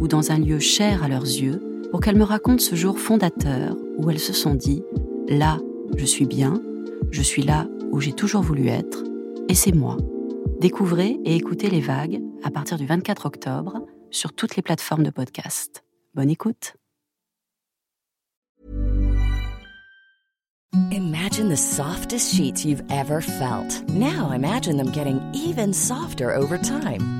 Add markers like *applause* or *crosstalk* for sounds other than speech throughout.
ou dans un lieu cher à leurs yeux pour qu'elles me racontent ce jour fondateur où elles se sont dit ⁇ Là, je suis bien, je suis là où j'ai toujours voulu être, et c'est moi. Découvrez et écoutez les vagues à partir du 24 octobre sur toutes les plateformes de podcast. Bonne écoute. Imagine the softest sheets you've ever felt. Now imagine them getting even softer over time.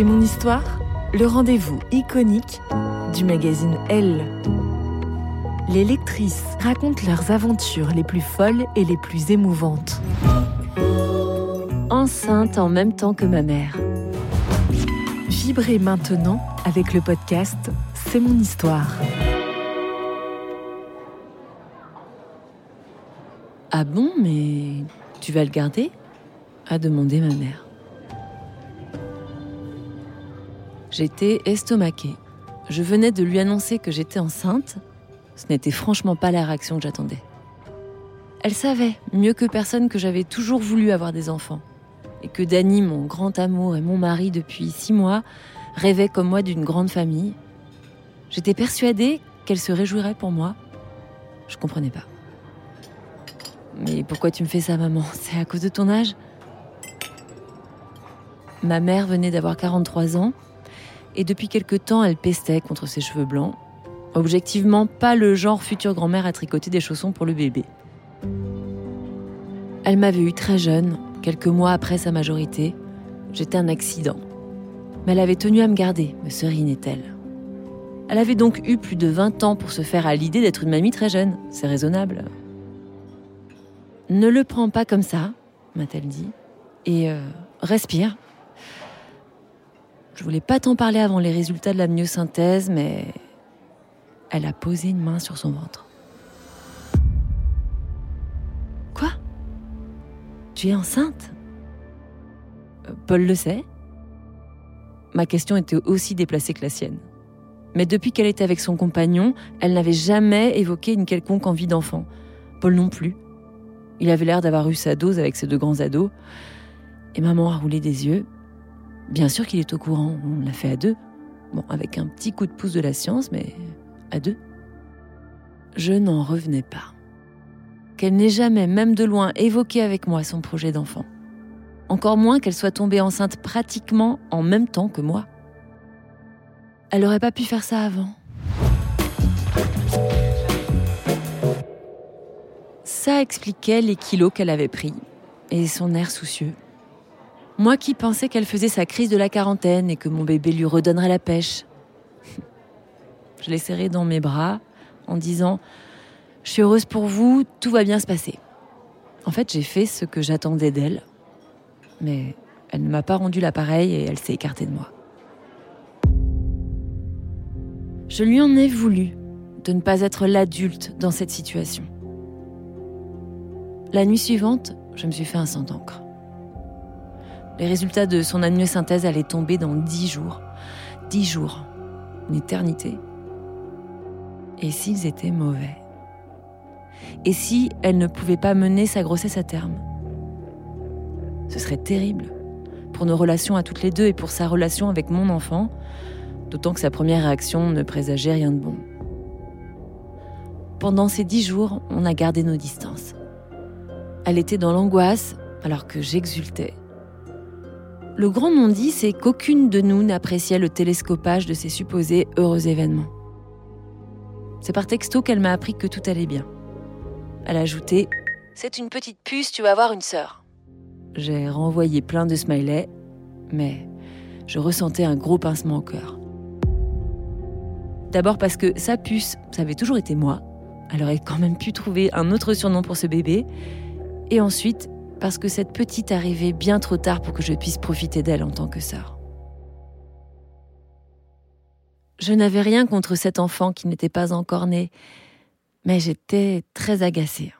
C'est mon histoire, le rendez-vous iconique du magazine Elle. Les lectrices racontent leurs aventures les plus folles et les plus émouvantes. Enceinte en même temps que ma mère. Vibrez maintenant avec le podcast C'est mon histoire. Ah bon, mais tu vas le garder? A demandé ma mère. J'étais estomaquée. Je venais de lui annoncer que j'étais enceinte. Ce n'était franchement pas la réaction que j'attendais. Elle savait, mieux que personne, que j'avais toujours voulu avoir des enfants. Et que Dany, mon grand amour et mon mari depuis six mois, rêvait comme moi d'une grande famille. J'étais persuadée qu'elle se réjouirait pour moi. Je comprenais pas. Mais pourquoi tu me fais ça, maman? *laughs* C'est à cause de ton âge? Ma mère venait d'avoir 43 ans et depuis quelque temps, elle pestait contre ses cheveux blancs. Objectivement, pas le genre future grand-mère à tricoter des chaussons pour le bébé. Elle m'avait eu très jeune, quelques mois après sa majorité. J'étais un accident. Mais elle avait tenu à me garder, me serinait-elle. Elle avait donc eu plus de 20 ans pour se faire à l'idée d'être une mamie très jeune. C'est raisonnable. Ne le prends pas comme ça, m'a-t-elle dit, et euh, respire. Je voulais pas t'en parler avant les résultats de la myosynthèse, mais elle a posé une main sur son ventre. Quoi? Tu es enceinte? Euh, Paul le sait. Ma question était aussi déplacée que la sienne. Mais depuis qu'elle était avec son compagnon, elle n'avait jamais évoqué une quelconque envie d'enfant. Paul non plus. Il avait l'air d'avoir eu sa dose avec ses deux grands ados. Et maman a roulé des yeux Bien sûr qu'il est au courant, on l'a fait à deux. Bon, avec un petit coup de pouce de la science, mais à deux. Je n'en revenais pas. Qu'elle n'ait jamais, même de loin, évoqué avec moi son projet d'enfant. Encore moins qu'elle soit tombée enceinte pratiquement en même temps que moi. Elle n'aurait pas pu faire ça avant. Ça expliquait les kilos qu'elle avait pris et son air soucieux. Moi qui pensais qu'elle faisait sa crise de la quarantaine et que mon bébé lui redonnerait la pêche. *laughs* Je l'ai serré dans mes bras en disant Je suis heureuse pour vous, tout va bien se passer. En fait, j'ai fait ce que j'attendais d'elle, mais elle ne m'a pas rendu l'appareil et elle s'est écartée de moi. Je lui en ai voulu de ne pas être l'adulte dans cette situation. La nuit suivante, je me suis fait un sang d'encre. Les résultats de son amniosynthèse allaient tomber dans dix jours. Dix jours. une éternité Et s'ils étaient mauvais? Et si elle ne pouvait pas mener sa grossesse à terme? Ce serait terrible pour nos relations à toutes les deux et pour sa relation avec mon enfant, d'autant que sa première réaction ne présageait rien de bon. Pendant ces dix jours, on a gardé nos distances. Elle était dans l'angoisse alors que j'exultais. Le grand non-dit, c'est qu'aucune de nous n'appréciait le télescopage de ces supposés heureux événements. C'est par texto qu'elle m'a appris que tout allait bien. Elle a ajouté C'est une petite puce, tu vas avoir une sœur. J'ai renvoyé plein de smileys, mais je ressentais un gros pincement au cœur. D'abord parce que sa puce, ça avait toujours été moi. Elle aurait quand même pu trouver un autre surnom pour ce bébé. Et ensuite, parce que cette petite arrivait bien trop tard pour que je puisse profiter d'elle en tant que sœur. Je n'avais rien contre cet enfant qui n'était pas encore né, mais j'étais très agacée.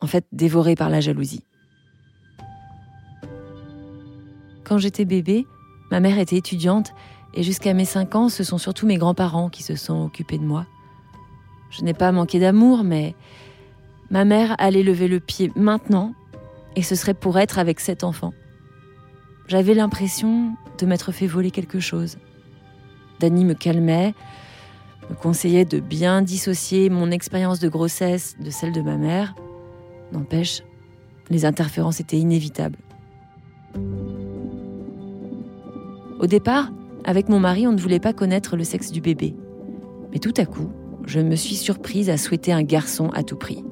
En fait, dévorée par la jalousie. Quand j'étais bébé, ma mère était étudiante et jusqu'à mes 5 ans, ce sont surtout mes grands-parents qui se sont occupés de moi. Je n'ai pas manqué d'amour, mais ma mère allait lever le pied maintenant et ce serait pour être avec cet enfant. J'avais l'impression de m'être fait voler quelque chose. Dany me calmait, me conseillait de bien dissocier mon expérience de grossesse de celle de ma mère. N'empêche, les interférences étaient inévitables. Au départ, avec mon mari, on ne voulait pas connaître le sexe du bébé. Mais tout à coup, je me suis surprise à souhaiter un garçon à tout prix.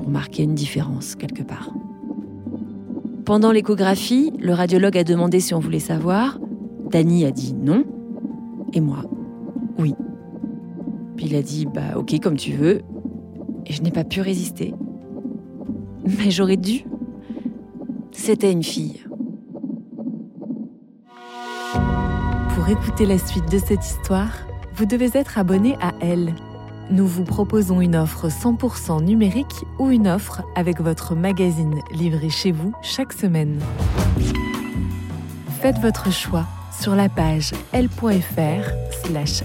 Pour marquer une différence quelque part. Pendant l'échographie, le radiologue a demandé si on voulait savoir. Dany a dit non. Et moi, oui. Puis il a dit bah ok comme tu veux. Et je n'ai pas pu résister. Mais j'aurais dû. C'était une fille. Pour écouter la suite de cette histoire, vous devez être abonné à Elle. Nous vous proposons une offre 100% numérique ou une offre avec votre magazine livré chez vous chaque semaine. Faites votre choix sur la page l.fr/slash